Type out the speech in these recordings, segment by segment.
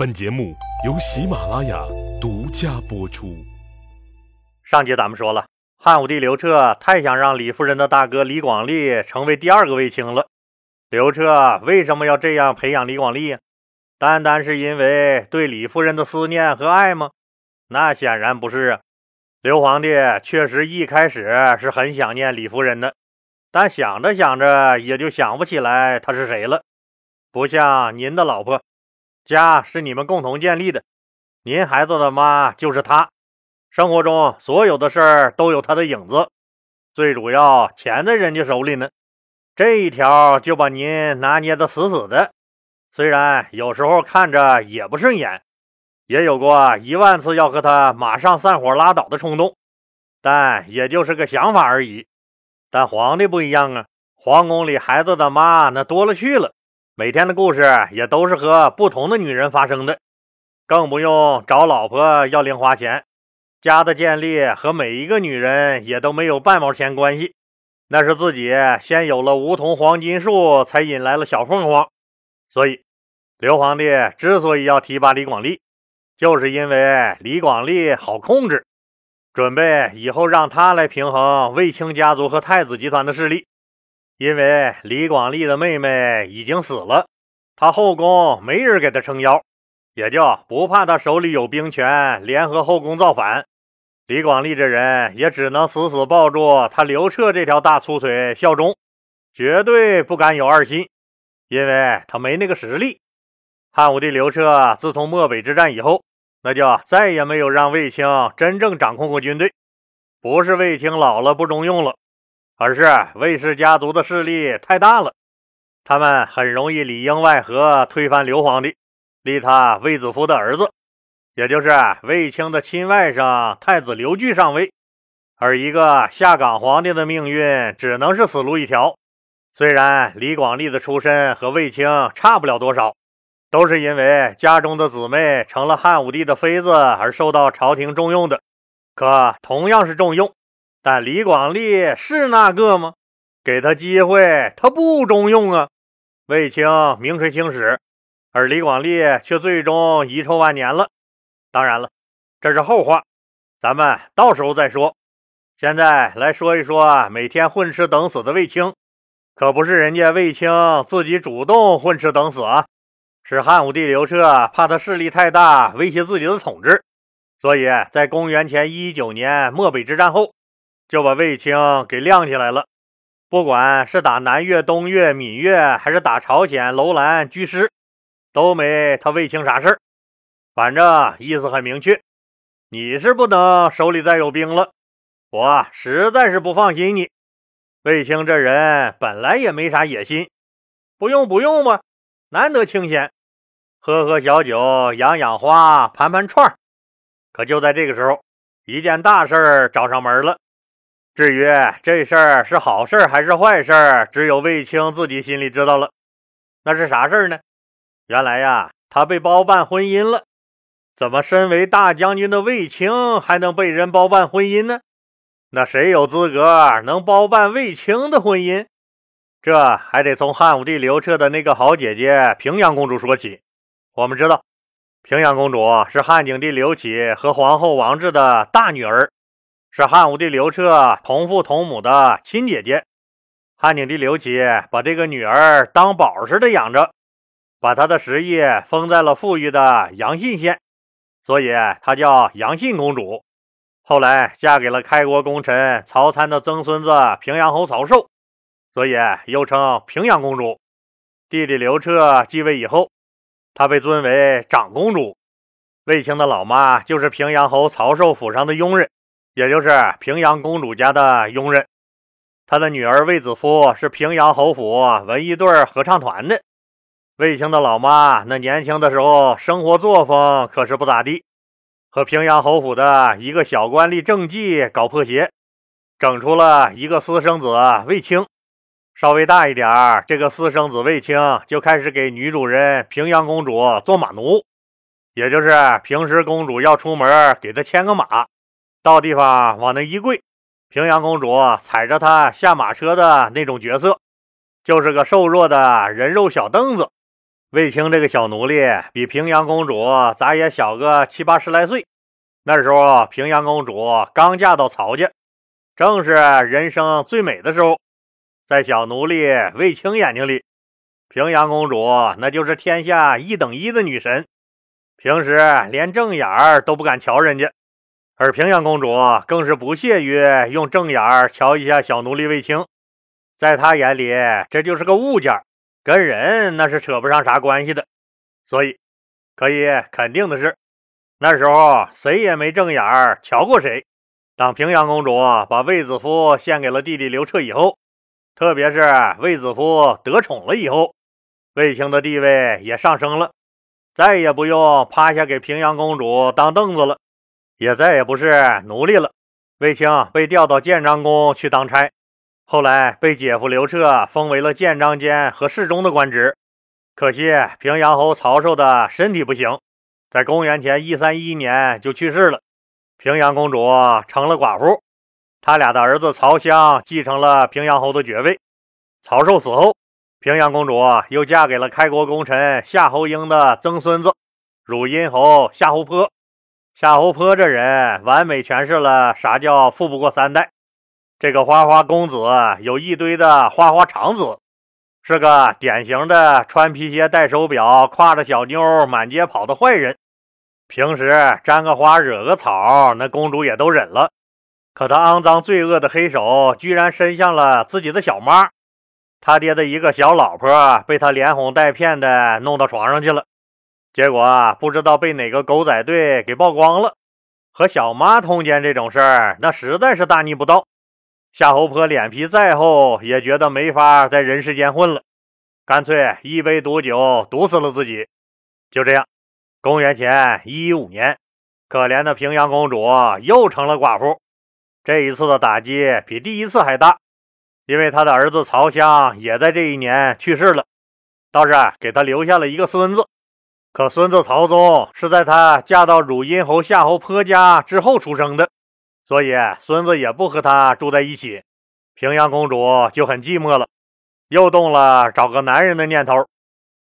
本节目由喜马拉雅独家播出。上节咱们说了，汉武帝刘彻太想让李夫人的大哥李广利成为第二个卫青了。刘彻为什么要这样培养李广利呀？单单是因为对李夫人的思念和爱吗？那显然不是啊。刘皇帝确实一开始是很想念李夫人的，但想着想着也就想不起来她是谁了。不像您的老婆。家是你们共同建立的，您孩子的妈就是她，生活中所有的事儿都有她的影子，最主要钱在人家手里呢，这一条就把您拿捏的死死的。虽然有时候看着也不顺眼，也有过一万次要和他马上散伙拉倒的冲动，但也就是个想法而已。但皇帝不一样啊，皇宫里孩子的妈那多了去了。每天的故事也都是和不同的女人发生的，更不用找老婆要零花钱。家的建立和每一个女人也都没有半毛钱关系，那是自己先有了梧桐黄金树，才引来了小凤凰。所以，刘皇帝之所以要提拔李广利，就是因为李广利好控制，准备以后让他来平衡卫青家族和太子集团的势力。因为李广利的妹妹已经死了，他后宫没人给他撑腰，也就不怕他手里有兵权，联合后宫造反。李广利这人也只能死死抱住他刘彻这条大粗腿效忠，绝对不敢有二心，因为他没那个实力。汉武帝刘彻自从漠北之战以后，那就再也没有让卫青真正掌控过军队，不是卫青老了不中用了。而是卫氏家族的势力太大了，他们很容易里应外合推翻刘皇帝，立他卫子夫的儿子，也就是卫青的亲外甥太子刘据上位。而一个下岗皇帝的命运只能是死路一条。虽然李广利的出身和卫青差不了多少，都是因为家中的姊妹成了汉武帝的妃子而受到朝廷重用的，可同样是重用。但李广利是那个吗？给他机会，他不中用啊！卫青名垂青史，而李广利却最终遗臭万年了。当然了，这是后话，咱们到时候再说。现在来说一说每天混吃等死的卫青，可不是人家卫青自己主动混吃等死啊，是汉武帝刘彻怕他势力太大，威胁自己的统治，所以在公元前一九年漠北之战后。就把卫青给亮起来了，不管是打南越、东越、闽越，还是打朝鲜、楼兰、居师，都没他卫青啥事儿。反正意思很明确，你是不能手里再有兵了，我实在是不放心你。卫青这人本来也没啥野心，不用不用吧，难得清闲，喝喝小酒，养养花，盘盘串儿可就在这个时候，一件大事儿找上门了。至于这事儿是好事还是坏事，只有卫青自己心里知道了。那是啥事儿呢？原来呀，他被包办婚姻了。怎么身为大将军的卫青还能被人包办婚姻呢？那谁有资格能包办卫青的婚姻？这还得从汉武帝刘彻的那个好姐姐平阳公主说起。我们知道，平阳公主是汉景帝刘启和皇后王治的大女儿。是汉武帝刘彻同父同母的亲姐姐，汉景帝刘启把这个女儿当宝似的养着，把她的实业封在了富裕的阳信县，所以她叫阳信公主。后来嫁给了开国功臣曹参的曾孙子平阳侯曹寿，所以又称平阳公主。弟弟刘彻继位以后，她被尊为长公主。卫青的老妈就是平阳侯曹寿府上的佣人。也就是平阳公主家的佣人，他的女儿卫子夫是平阳侯府文艺队合唱团的。卫青的老妈那年轻的时候，生活作风可是不咋地，和平阳侯府的一个小官吏郑季搞破鞋，整出了一个私生子卫青。稍微大一点儿，这个私生子卫青就开始给女主人平阳公主做马奴，也就是平时公主要出门，给她牵个马。到地方往那一跪，平阳公主踩着他下马车的那种角色，就是个瘦弱的人肉小凳子。卫青这个小奴隶比平阳公主咋也小个七八十来岁。那时候平阳公主刚嫁到曹家，正是人生最美的时候。在小奴隶卫青眼睛里，平阳公主那就是天下一等一的女神，平时连正眼儿都不敢瞧人家。而平阳公主更是不屑于用正眼瞧一下小奴隶卫青，在她眼里，这就是个物件，跟人那是扯不上啥关系的。所以，可以肯定的是，那时候谁也没正眼瞧过谁。当平阳公主把卫子夫献给了弟弟刘彻以后，特别是卫子夫得宠了以后，卫青的地位也上升了，再也不用趴下给平阳公主当凳子了，也再也不是奴隶了。卫青被调到建章宫去当差，后来被姐夫刘彻封为了建章监和侍中的官职。可惜平阳侯曹寿的身体不行，在公元前一三一年就去世了，平阳公主成了寡妇。他俩的儿子曹襄继承了平阳侯的爵位。曹寿死后，平阳公主又嫁给了开国功臣夏侯婴的曾孙子汝阴侯夏侯颇。夏侯颇这人完美诠释了啥叫富不过三代。这个花花公子有一堆的花花肠子，是个典型的穿皮鞋、戴手表、挎着小妞满街跑的坏人。平时沾个花、惹个草，那公主也都忍了。可他肮脏罪恶的黑手居然伸向了自己的小妈，他爹的一个小老婆被他连哄带骗的弄到床上去了，结果不知道被哪个狗仔队给曝光了。和小妈通奸这种事儿，那实在是大逆不道。夏侯坡脸皮再厚，也觉得没法在人世间混了，干脆一杯毒酒毒死了自己。就这样，公元前一一五年，可怜的平阳公主又成了寡妇。这一次的打击比第一次还大，因为他的儿子曹襄也在这一年去世了，倒是给他留下了一个孙子。可孙子曹宗是在他嫁到汝阴侯夏侯颇家之后出生的，所以孙子也不和他住在一起。平阳公主就很寂寞了，又动了找个男人的念头。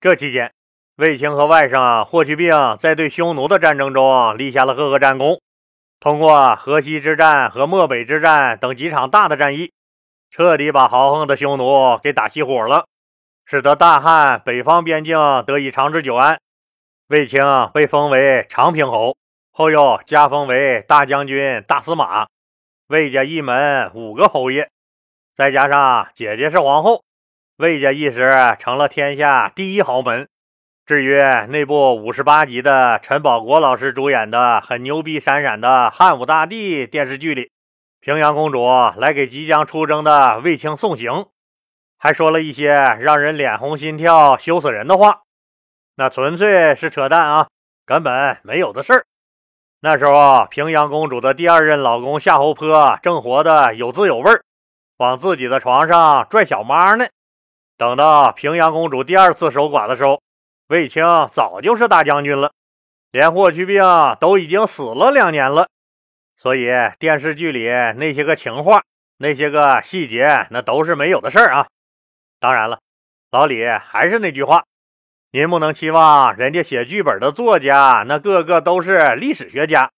这期间，卫青和外甥霍去病在对匈奴的战争中立下了赫赫战功。通过河西之战和漠北之战等几场大的战役，彻底把豪横的匈奴给打熄火了，使得大汉北方边境得以长治久安。卫青被封为长平侯，后又加封为大将军、大司马。卫家一门五个侯爷，再加上姐姐是皇后，卫家一时成了天下第一豪门。至于那部五十八集的陈宝国老师主演的很牛逼闪闪的汉武大帝电视剧里，平阳公主来给即将出征的卫青送行，还说了一些让人脸红心跳、羞死人的话，那纯粹是扯淡啊，根本没有的事儿。那时候平阳公主的第二任老公夏侯坡正活得有滋有味儿，往自己的床上拽小妈呢。等到平阳公主第二次守寡的时候，卫青早就是大将军了，连霍去病都已经死了两年了，所以电视剧里那些个情话、那些个细节，那都是没有的事儿啊。当然了，老李还是那句话，您不能期望人家写剧本的作家那个个都是历史学家，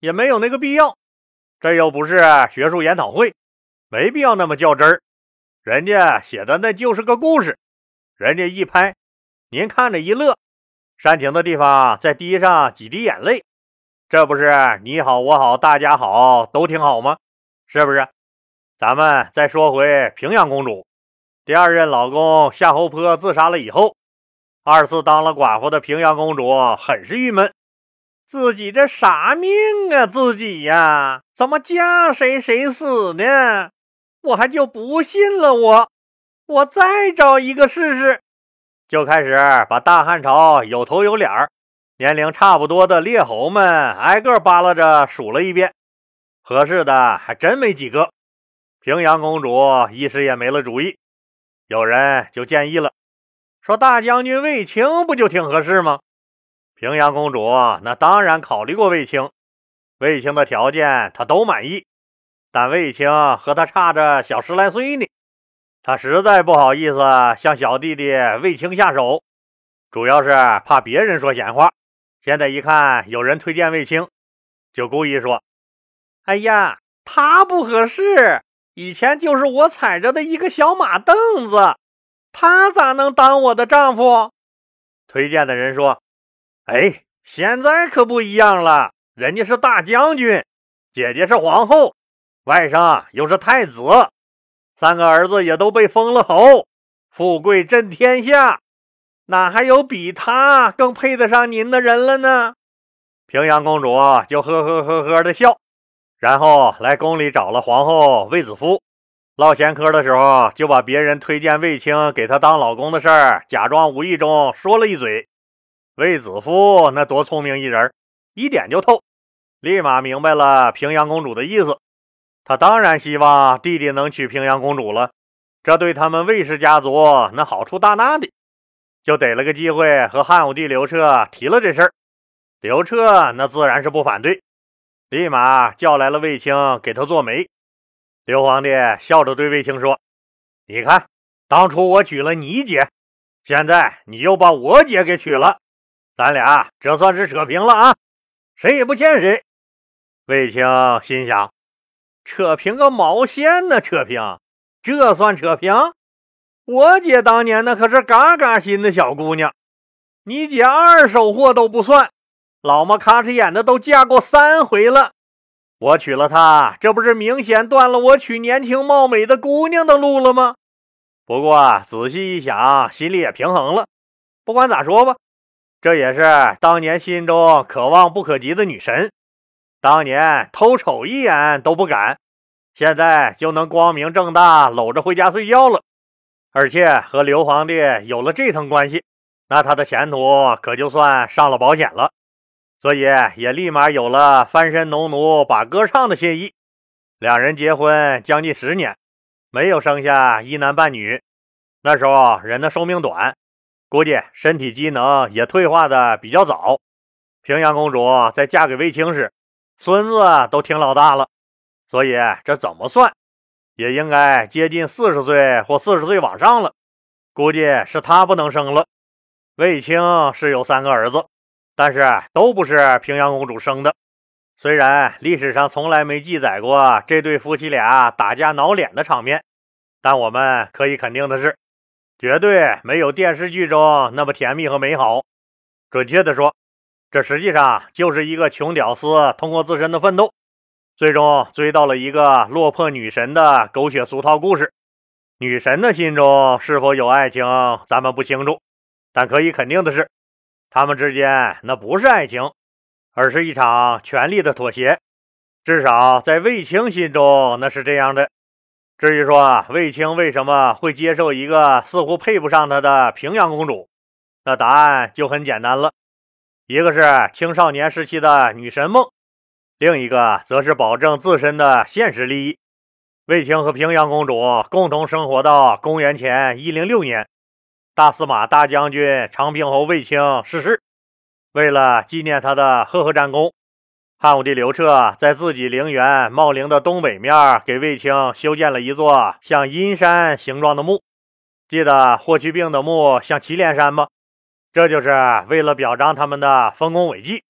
也没有那个必要。这又不是学术研讨会，没必要那么较真儿。人家写的那就是个故事，人家一拍。您看着一乐，煽情的地方再滴上几滴眼泪，这不是你好我好大家好都挺好吗？是不是？咱们再说回平阳公主，第二任老公夏侯坡自杀了以后，二次当了寡妇的平阳公主很是郁闷，自己这啥命啊？自己呀，怎么嫁谁谁死呢？我还就不信了，我我再找一个试试。就开始把大汉朝有头有脸儿、年龄差不多的列侯们挨个扒拉着数了一遍，合适的还真没几个。平阳公主一时也没了主意，有人就建议了，说大将军卫青不就挺合适吗？平阳公主那当然考虑过卫青，卫青的条件她都满意，但卫青和她差着小十来岁呢。他实在不好意思向小弟弟卫青下手，主要是怕别人说闲话。现在一看有人推荐卫青，就故意说：“哎呀，他不合适，以前就是我踩着的一个小马凳子，他咋能当我的丈夫？”推荐的人说：“哎，现在可不一样了，人家是大将军，姐姐是皇后，外甥又是太子，三个儿子也都被封了侯，富贵震天下。”哪还有比他更配得上您的人了呢？平阳公主就呵呵呵呵的笑，然后来宫里找了皇后卫子夫，唠闲嗑的时候就把别人推荐卫青给他当老公的事儿，假装无意中说了一嘴。卫子夫那多聪明一人，一点就透，立马明白了平阳公主的意思。他当然希望弟弟能娶平阳公主了，这对他们卫氏家族那好处大大的。就逮了个机会和汉武帝刘彻提了这事儿，刘彻那自然是不反对，立马叫来了卫青给他做媒。刘皇帝笑着对卫青说：“你看，当初我娶了你姐，现在你又把我姐给娶了，咱俩这算是扯平了啊，谁也不欠谁。”卫青心想：“扯平个毛线呢？扯平，这算扯平？”我姐当年那可是嘎嘎新的小姑娘，你姐二手货都不算，老么咔哧眼的都嫁过三回了。我娶了她，这不是明显断了我娶年轻貌美的姑娘的路了吗？不过仔细一想，心里也平衡了。不管咋说吧，这也是当年心中可望不可及的女神，当年偷瞅一眼都不敢，现在就能光明正大搂着回家睡觉了。而且和刘皇帝有了这层关系，那他的前途可就算上了保险了，所以也立马有了翻身农奴把歌唱的心意。两人结婚将近十年，没有生下一男半女。那时候人的寿命短，估计身体机能也退化的比较早。平阳公主在嫁给卫青时，孙子都挺老大了，所以这怎么算？也应该接近四十岁或四十岁往上了，估计是他不能生了。卫青是有三个儿子，但是都不是平阳公主生的。虽然历史上从来没记载过这对夫妻俩打架挠脸的场面，但我们可以肯定的是，绝对没有电视剧中那么甜蜜和美好。准确的说，这实际上就是一个穷屌丝通过自身的奋斗。最终追到了一个落魄女神的狗血俗套故事。女神的心中是否有爱情，咱们不清楚，但可以肯定的是，他们之间那不是爱情，而是一场权力的妥协。至少在卫青心中，那是这样的。至于说卫青为什么会接受一个似乎配不上他的平阳公主，那答案就很简单了：一个是青少年时期的女神梦。另一个则是保证自身的现实利益。卫青和平阳公主共同生活到公元前一零六年，大司马大将军长平侯卫青逝世。为了纪念他的赫赫战功，汉武帝刘彻在自己陵园茂陵的东北面给卫青修建了一座像阴山形状的墓。记得霍去病的墓像祁连山吗？这就是为了表彰他们的丰功伟绩。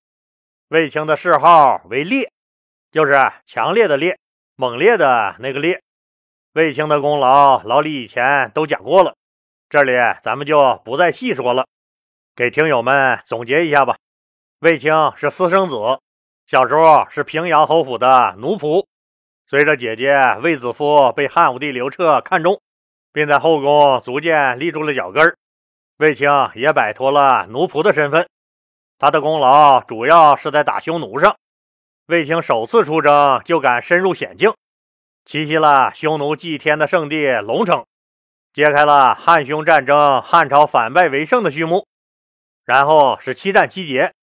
卫青的谥号为烈，就是强烈的烈，猛烈的那个烈。卫青的功劳，老李以前都讲过了，这里咱们就不再细说了，给听友们总结一下吧。卫青是私生子，小时候是平阳侯府的奴仆，随着姐姐卫子夫被汉武帝刘彻看中，并在后宫逐渐立住了脚跟儿，卫青也摆脱了奴仆的身份。他的功劳主要是在打匈奴上，卫青首次出征就敢深入险境，奇袭了匈奴祭天的圣地龙城，揭开了汉匈战争汉朝反败为胜的序幕。然后是七战七捷，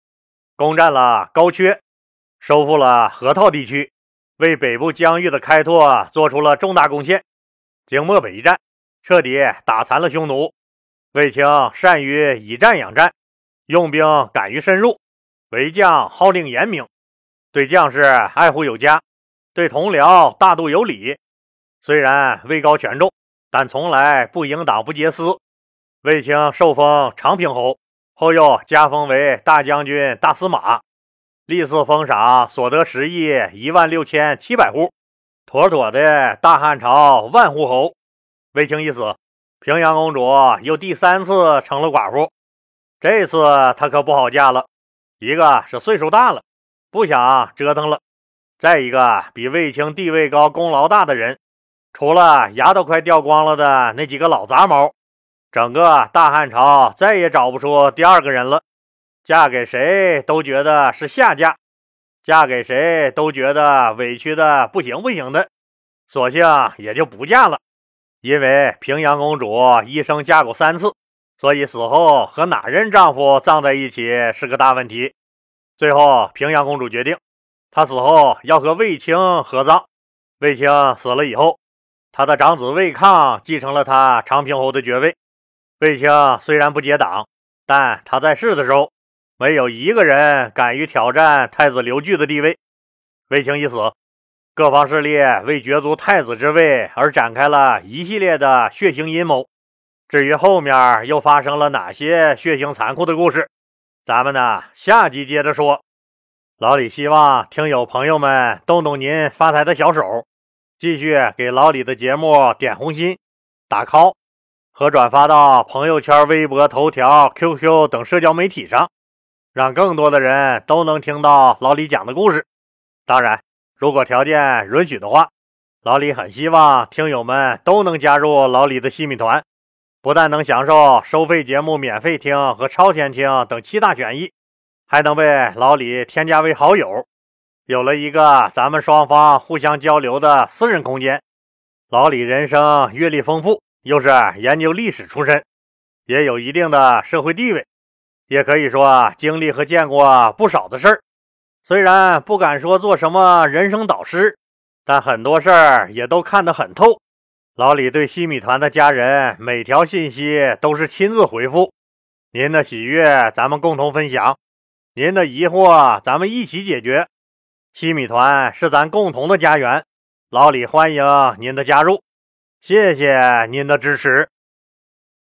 攻占了高阙，收复了河套地区，为北部疆域的开拓做出了重大贡献。经漠北一战，彻底打残了匈奴。卫青善于以战养战。用兵敢于深入，为将号令严明，对将士爱护有加，对同僚大度有礼。虽然位高权重，但从来不迎党不结私。卫青受封长平侯，后又加封为大将军、大司马，历次封赏所得十亿一万六千七百户，妥妥的大汉朝万户侯。卫青一死，平阳公主又第三次成了寡妇。这次她可不好嫁了，一个是岁数大了，不想折腾了；再一个比卫青地位高、功劳大的人，除了牙都快掉光了的那几个老杂毛。整个大汉朝再也找不出第二个人了，嫁给谁都觉得是下嫁，嫁给谁都觉得委屈的不行不行的，索性也就不嫁了。因为平阳公主一生嫁过三次，所以死后和哪任丈夫葬在一起是个大问题。最后，平阳公主决定，她死后要和卫青合葬。卫青死了以后，他的长子魏抗继承了他长平侯的爵位。卫青虽然不结党，但他在世的时候，没有一个人敢于挑战太子刘据的地位。卫青一死，各方势力为角逐太子之位而展开了一系列的血腥阴谋。至于后面又发生了哪些血腥残酷的故事，咱们呢下集接着说。老李希望听友朋友们动动您发财的小手，继续给老李的节目点红心、打 call。和转发到朋友圈、微博、头条、QQ 等社交媒体上，让更多的人都能听到老李讲的故事。当然，如果条件允许的话，老李很希望听友们都能加入老李的细米团，不但能享受收费节目免费听和超前听等七大权益，还能被老李添加为好友，有了一个咱们双方互相交流的私人空间。老李人生阅历丰富。又是研究历史出身，也有一定的社会地位，也可以说经历和见过不少的事儿。虽然不敢说做什么人生导师，但很多事儿也都看得很透。老李对西米团的家人每条信息都是亲自回复。您的喜悦咱们共同分享，您的疑惑咱们一起解决。西米团是咱共同的家园，老李欢迎您的加入。谢谢您的支持。